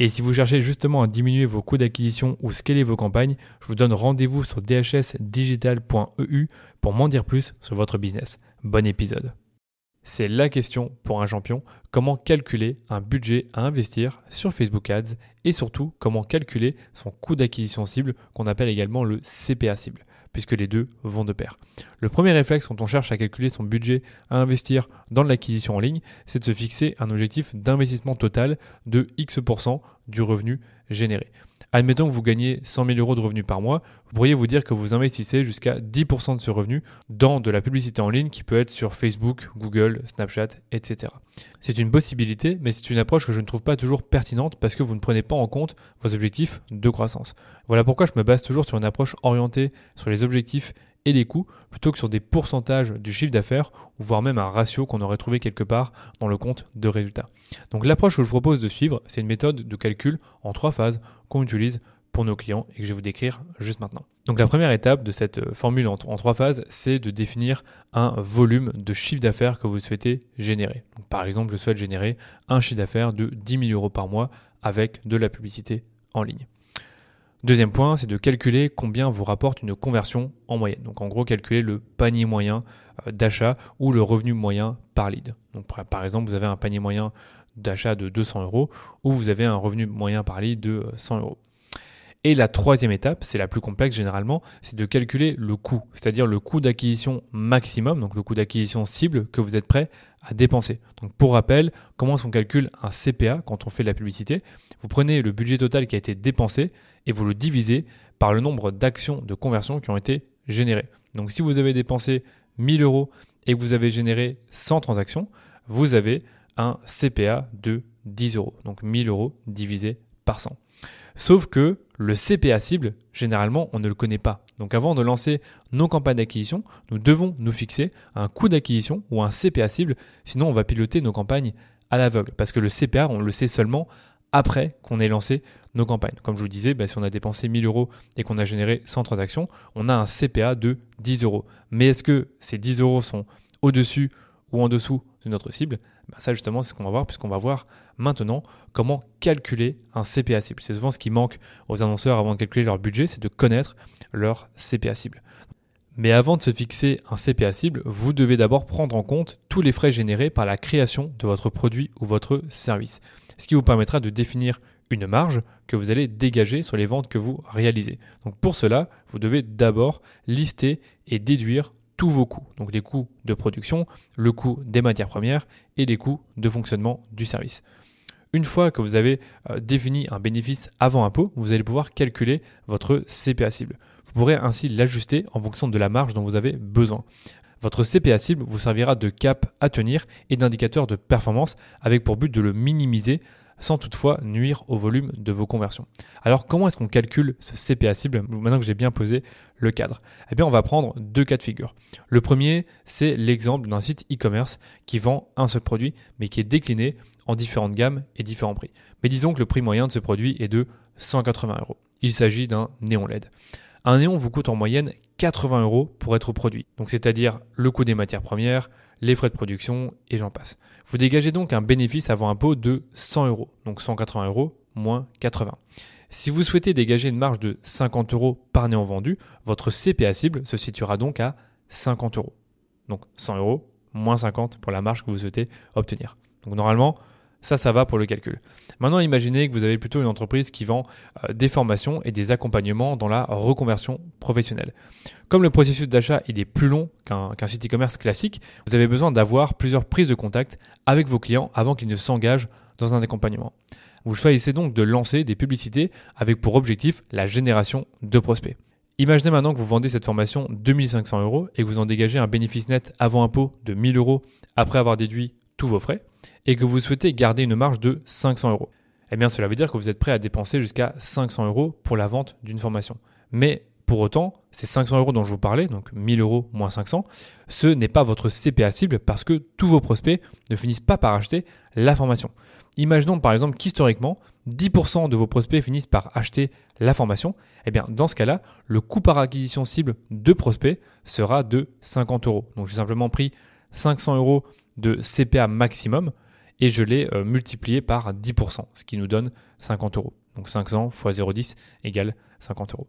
Et si vous cherchez justement à diminuer vos coûts d'acquisition ou scaler vos campagnes, je vous donne rendez-vous sur dhsdigital.eu pour m'en dire plus sur votre business. Bon épisode. C'est la question pour un champion, comment calculer un budget à investir sur Facebook Ads et surtout comment calculer son coût d'acquisition cible qu'on appelle également le CPA cible puisque les deux vont de pair. Le premier réflexe quand on cherche à calculer son budget à investir dans l'acquisition en ligne, c'est de se fixer un objectif d'investissement total de X% du revenu généré. Admettons que vous gagnez 100 000 euros de revenus par mois, vous pourriez vous dire que vous investissez jusqu'à 10% de ce revenu dans de la publicité en ligne qui peut être sur Facebook, Google, Snapchat, etc. C'est une possibilité, mais c'est une approche que je ne trouve pas toujours pertinente parce que vous ne prenez pas en compte vos objectifs de croissance. Voilà pourquoi je me base toujours sur une approche orientée sur les objectifs et les coûts plutôt que sur des pourcentages du chiffre d'affaires voire même un ratio qu'on aurait trouvé quelque part dans le compte de résultats. Donc l'approche que je vous propose de suivre, c'est une méthode de calcul en trois phases qu'on utilise pour nos clients et que je vais vous décrire juste maintenant. Donc la première étape de cette euh, formule en, trois phases, c'est de définir un volume de chiffre d'affaires que vous souhaitez générer. par exemple, je souhaite générer un chiffre d'affaires de 10 000 euros par mois avec de la publicité en ligne. Deuxième point, c'est de calculer combien vous rapporte une conversion en moyenne. Donc en gros, calculer le panier moyen euh, d'achat ou le revenu moyen par lead. Donc par exemple, vous avez un panier moyen d'achat de 200 euros ou vous avez un revenu moyen par lead de 100 euh, euros. Et la troisième étape, c'est la plus complexe généralement, c'est de calculer le coût, c'est-à-dire le coût d'acquisition maximum, donc le coût d'acquisition cible que vous êtes prêt à dépenser. Donc pour rappel, comment est-ce qu'on calcule un CPA quand on fait de la publicité? Vous prenez le budget total qui a été dépensé et vous le divisez par le nombre d'actions de conversion qui ont été générées. Donc si vous avez dépensé 1000 euros et que vous avez généré 100 transactions, vous avez un CPA de 10 euros. Donc 1000 euros divisé par 100. Sauf que le CPA cible, généralement, on ne le connaît pas. Donc avant de lancer nos campagnes d'acquisition, nous devons nous fixer un coût d'acquisition ou un CPA cible, sinon on va piloter nos campagnes à l'aveugle. Parce que le CPA, on le sait seulement après qu'on ait lancé nos campagnes. Comme je vous disais, ben, si on a dépensé 1000 euros et qu'on a généré 100 transactions, on a un CPA de 10 euros. Mais est-ce que ces 10 euros sont au-dessus ou en dessous de notre cible? Bah, ça justement c'est ce qu'on va voir puisqu'on va voir maintenant comment calculer un CPA cible. C'est souvent ce qui manque aux annonceurs avant de calculer leur budget, c'est de connaître leur CPA cible. Mais avant de se fixer un CPA cible, vous devez d'abord prendre en compte tous les frais générés par la création de votre produit ou votre service, ce qui vous permettra de définir une marge que vous allez dégager sur les ventes que vous réalisez. Donc pour cela, vous devez d'abord lister et déduire tous vos coûts, donc les coûts de production, le coût des matières premières et les coûts de fonctionnement du service. Une fois que vous avez euh, défini un bénéfice avant impôt, vous allez pouvoir calculer votre CPA cible. Vous pourrez ainsi l'ajuster en fonction de la marge dont vous avez besoin. Votre CPA cible vous servira de cap à tenir et d'indicateur de performance avec pour but de le minimiser sans toutefois nuire au volume de vos conversions. Alors comment est-ce qu'on calcule ce CPA cible maintenant que j'ai bien posé le cadre? Eh bien on va prendre deux cas de figure. Le premier, c'est l'exemple d'un site e-commerce qui vend un seul produit mais qui est décliné en différentes gammes et différents prix. Mais disons que le prix moyen de ce produit est de 180 euros. Il s'agit d'un néon LED. Un néon vous coûte en moyenne 80 euros pour être produit. Donc c'est-à-dire le coût des matières premières, les frais de production et j'en passe. Vous dégagez donc un bénéfice avant impôt de 100 euros, donc 180 euros moins 80. Si vous souhaitez dégager une marge de 50 euros par néant vendu, votre CPA cible se situera donc à 50 euros. Donc 100 euros moins 50 pour la marge que vous souhaitez obtenir. Donc normalement, Ça, ça va pour le calcul. Maintenant, imaginez que vous avez plutôt une entreprise qui vend euh, des formations et des accompagnements dans la reconversion professionnelle. Comme le processus d'achat est plus long qu'un site e-commerce classique, vous avez besoin d'avoir plusieurs prises de contact avec vos clients avant qu'ils ne s'engagent dans un accompagnement. Vous choisissez donc de lancer des publicités avec pour objectif la génération de prospects. Imaginez maintenant que vous vendez cette formation 2500 euros et que vous en dégagez un bénéfice net avant impôt de 1000 euros après avoir déduit tous vos frais et que vous souhaitez garder une marge de 500 euros. Eh bien, cela veut dire que vous êtes prêt à dépenser jusqu'à 500 euros pour la vente d'une formation. Mais pour autant, ces 500 euros dont je vous parlais, donc 1000 euros moins 500, ce n'est pas votre CPA cible parce que tous vos prospects ne finissent pas par acheter la formation. Imaginons par exemple qu'historiquement, 10% de vos prospects finissent par acheter la formation. Eh bien, dans ce cas-là, le coût par acquisition cible de prospects sera de 50 euros. Donc, j'ai simplement pris 500 euros de CPA maximum et je l'ai euh, multiplié par 10%, ce qui nous donne 50 euros. Donc 500 x 0,10 égale 50 euros.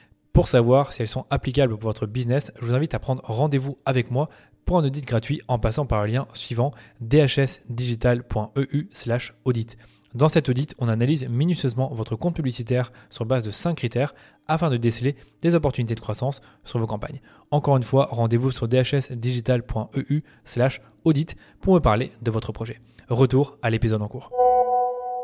Pour savoir si elles sont applicables pour votre business, je vous invite à prendre rendez-vous avec moi pour un audit gratuit en passant par le lien suivant dhsdigital.eu/audit. Dans cet audit, on analyse minutieusement votre compte publicitaire sur base de 5 critères afin de déceler des opportunités de croissance sur vos campagnes. Encore une fois, rendez-vous sur dhsdigital.eu/audit pour me parler de votre projet. Retour à l'épisode en cours.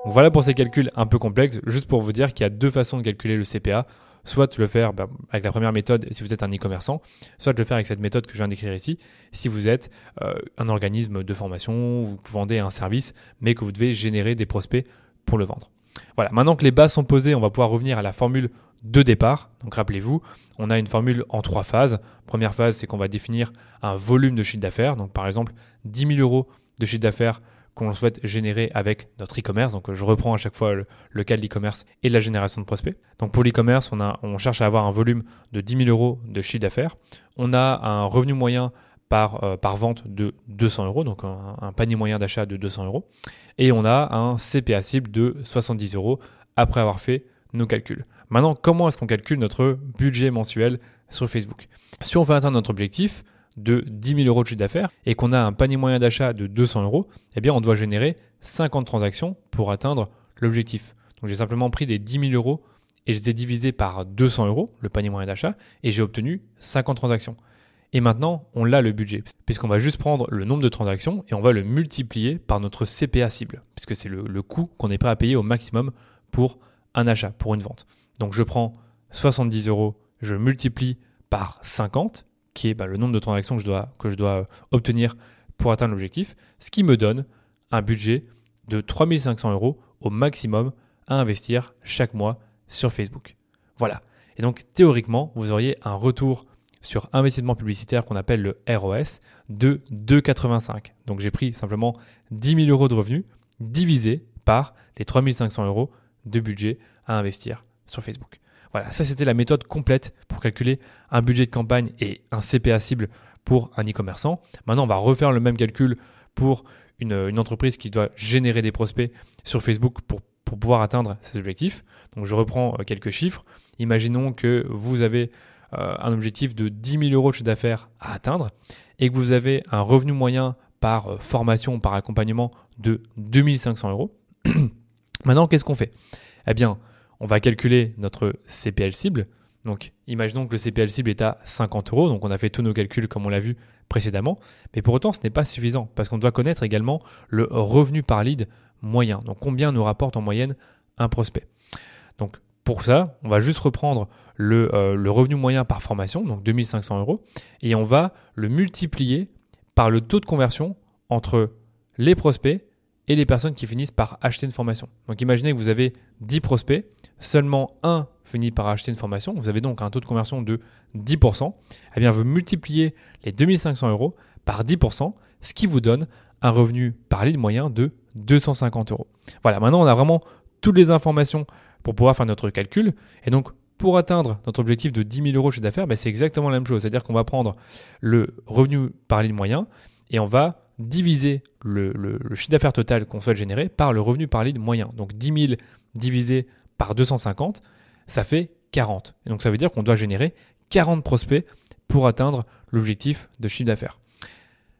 Voilà pour ces calculs un peu complexes, juste pour vous dire qu'il y a deux façons de calculer le CPA soit le faire bah, avec la première méthode si vous êtes un e-commerçant, soit le faire avec cette méthode que je viens d'écrire ici si vous êtes euh, un organisme de formation, vous vendez un service, mais que vous devez générer des prospects pour le vendre. Voilà, maintenant que les bases sont posées, on va pouvoir revenir à la formule de départ. Donc rappelez-vous, on a une formule en trois phases. Première phase, c'est qu'on va définir un volume de chiffre d'affaires. Donc par exemple, 10 000 euros de chiffre d'affaires qu'on souhaite générer avec notre e-commerce. Donc je reprends à chaque fois le, cas de l'e-commerce et de la génération de prospects. Donc pour l'e-commerce, on, cherche à avoir un volume de 10 000 euros de chiffre d'affaires. On a un revenu moyen par, euh, par vente de 200 euros, donc un, panier moyen d'achat de 200 euros. Et on a un CPA cible de 70 euros après avoir fait nos calculs. Maintenant, comment est-ce qu'on calcule notre budget mensuel sur Facebook? Si on veut atteindre notre objectif, de 10 000 euros de chiffre d'affaires et qu'on a un panier moyen d'achat de 200 euros, eh bien on doit générer 50 transactions pour atteindre l'objectif. Donc j'ai simplement pris des 10 000 euros et je les ai divisés par 200 euros, le panier moyen d'achat, et j'ai obtenu 50 transactions. Et maintenant, on l'a le budget, puisqu'on va juste prendre le nombre de transactions et on va le multiplier par notre CPA cible, puisque c'est le, le coût qu'on est prêt à payer au maximum pour un achat, pour une vente. Donc je prends 70 euros, je multiplie par 50, qui est bah, le nombre de transactions que je dois, que je dois euh, obtenir pour atteindre l'objectif, ce qui me donne un budget de 3500 euros au maximum à investir chaque mois sur Facebook. Voilà. Et donc théoriquement, vous auriez un retour sur investissement publicitaire qu'on appelle le ROS de 2,85. Donc j'ai pris simplement 10 000 euros de revenus divisé par les 3500 euros de budget à investir sur Facebook. Voilà, ça c'était la méthode complète pour calculer un budget de campagne et un CPA cible pour un e-commerçant. Maintenant, on va refaire le même calcul pour une, entreprise qui doit générer des prospects sur Facebook pour, pouvoir atteindre ses objectifs. Donc je reprends euh, quelques chiffres. Imaginons que vous avez euh, un objectif de 10 000 euros de chiffre d'affaires à atteindre et que vous avez un revenu moyen par euh, formation, par accompagnement de 2500 euros. Maintenant, qu'est-ce qu'on fait? Eh bien, on va calculer notre CPL cible. Donc, imaginons que le CPL cible est à 50 euros. Donc, on a fait tous nos calculs comme on l'a vu précédemment. Mais pour autant, ce n'est pas suffisant parce qu'on doit connaître également le revenu par lead moyen. Donc, combien nous rapporte en moyenne un prospect. Donc, pour ça, on va juste reprendre le, euh, revenu moyen par formation, donc 2500 euros, et on va le multiplier par le taux de conversion entre les prospects et les personnes qui finissent par acheter une formation. Donc imaginez que vous avez 10 prospects, seulement un finit par acheter une formation, vous avez donc un taux de conversion de 10%, eh bien vous multipliez les 2500 euros par 10%, ce qui vous donne un revenu par lead moyen de 250 euros. Voilà, maintenant on a vraiment toutes les informations pour pouvoir faire notre calcul. Et donc, pour atteindre notre objectif de 10 000 euros chiffre d'affaires, ben, c'est exactement la même chose. C'est-à-dire qu'on va prendre le revenu par ligne moyen et on va diviser le, chiffre d'affaires total qu'on souhaite générer par le revenu par lead moyen. Donc 10 000 divisé par 250, ça fait 40. Et donc ça veut dire qu'on doit générer 40 prospects pour atteindre l'objectif de chiffre d'affaires.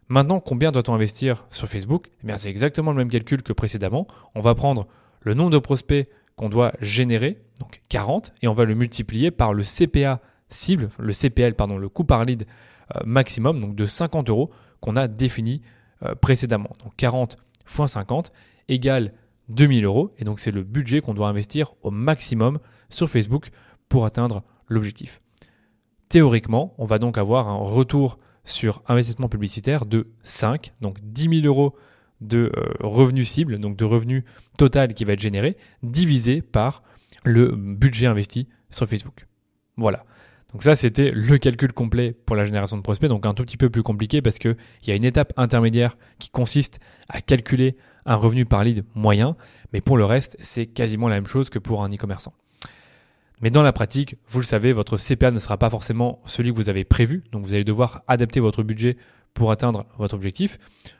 Maintenant, combien doit-on investir sur Facebook? Eh C'est exactement le même calcul que précédemment. On va prendre le nombre de prospects qu'on doit générer, donc 40, et on va le multiplier par le CPA cible, le CPL, pardon, le coût par lead euh, maximum, donc de 50 euros qu'on a défini précédemment. Donc 40 fois 50 égale 2000 euros, et donc c'est le budget qu'on doit investir au maximum sur Facebook pour atteindre l'objectif. Théoriquement, on va donc avoir un retour sur investissement publicitaire de 5, donc 10 000 euros de euh, revenus cibles, donc de revenus total qui va être généré, divisé par le budget investi sur Facebook. Voilà. Donc ça, c'était le calcul complet pour la génération de prospects, donc un tout petit peu plus compliqué parce qu'il y a une étape intermédiaire qui consiste à calculer un revenu par lead moyen, mais pour le reste, c'est quasiment la même chose que pour un e-commerçant. Mais dans la pratique, vous le savez, votre CPA ne sera pas forcément celui que vous avez prévu, donc vous allez devoir adapter votre budget pour atteindre votre objectif.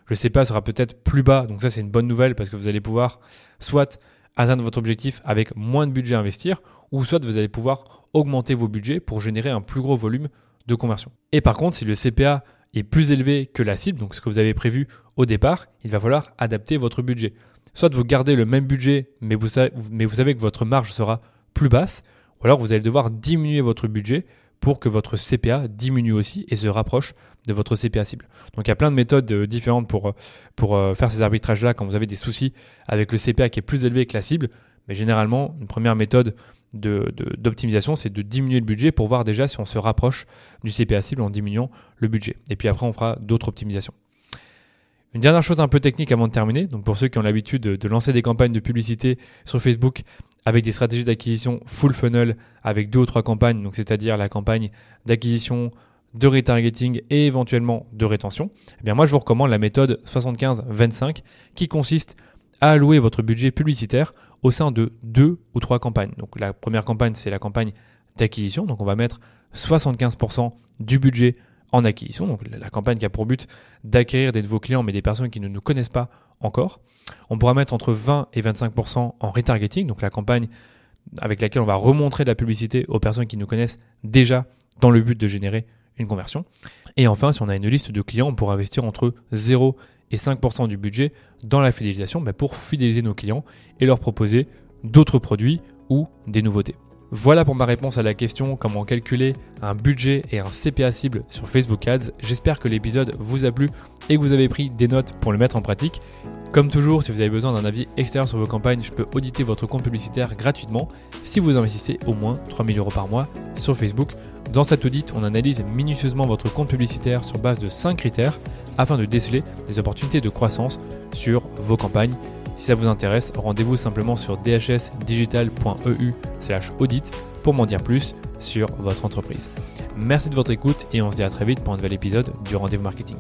Le CPA sera peut-être plus bas, donc ça c'est une bonne nouvelle parce que vous allez pouvoir soit atteindre votre objectif avec moins de budget à investir, ou soit vous allez pouvoir augmenter vos budgets pour générer un plus gros volume de conversion. Et par contre, si le CPA est plus élevé que la cible, donc ce que vous avez prévu au départ, il va falloir adapter votre budget. Soit vous gardez le même budget, mais vous savez, que votre marge sera plus basse, ou alors vous allez devoir diminuer votre budget pour que votre CPA diminue aussi et se rapproche de votre CPA cible. Donc il y a plein de méthodes euh, différentes pour, pour euh, faire ces arbitrages-là quand vous avez des soucis avec le CPA qui est plus élevé que la cible. Mais généralement, une première méthode d'optimisation, de, c'est de diminuer le budget pour voir déjà si on se rapproche du CPA cible en diminuant le budget. Et puis après, on fera d'autres optimisations. Une dernière chose un peu technique avant de terminer, donc pour ceux qui ont l'habitude de, lancer des campagnes de publicité sur Facebook avec des stratégies d'acquisition full funnel avec deux ou trois campagnes, donc c'est-à-dire la campagne d'acquisition, de retargeting et éventuellement de rétention, eh bien moi je vous recommande la méthode 75-25 qui consiste allouer votre budget publicitaire au sein de deux ou trois campagnes. Donc la première campagne c'est la campagne d'acquisition, donc on va mettre 75% du budget en acquisition, donc la campagne qui a pour but d'acquérir des nouveaux clients, mais des personnes qui ne nous connaissent pas encore. On pourra mettre entre 20 et 25% en retargeting, donc la campagne avec laquelle on va remontrer de la publicité aux personnes qui nous connaissent déjà dans le but de générer une conversion. Et enfin, si on a une liste de clients, on pourra investir entre 0 et 5% du budget dans la fidélisation bah, pour fidéliser nos clients et leur proposer d'autres produits ou des nouveautés. Voilà pour ma réponse à la question comment calculer un budget et un CPA cible sur Facebook Ads. J'espère que l'épisode vous a plu et que vous avez pris des notes pour le mettre en pratique. Comme toujours, si vous avez besoin d'un avis extérieur sur vos campagnes, je peux auditer votre compte publicitaire gratuitement si vous investissez au moins 3000 euros par mois sur Facebook. Dans cet audit, on analyse minutieusement votre compte publicitaire sur base de 5 critères afin de déceler des opportunités de croissance sur vos campagnes si ça vous intéresse, rendez-vous simplement sur dhsdigital.eu audit pour m'en dire plus sur votre entreprise. Merci de votre écoute et on se dit à très vite pour un nouvel épisode du Rendez-vous Marketing.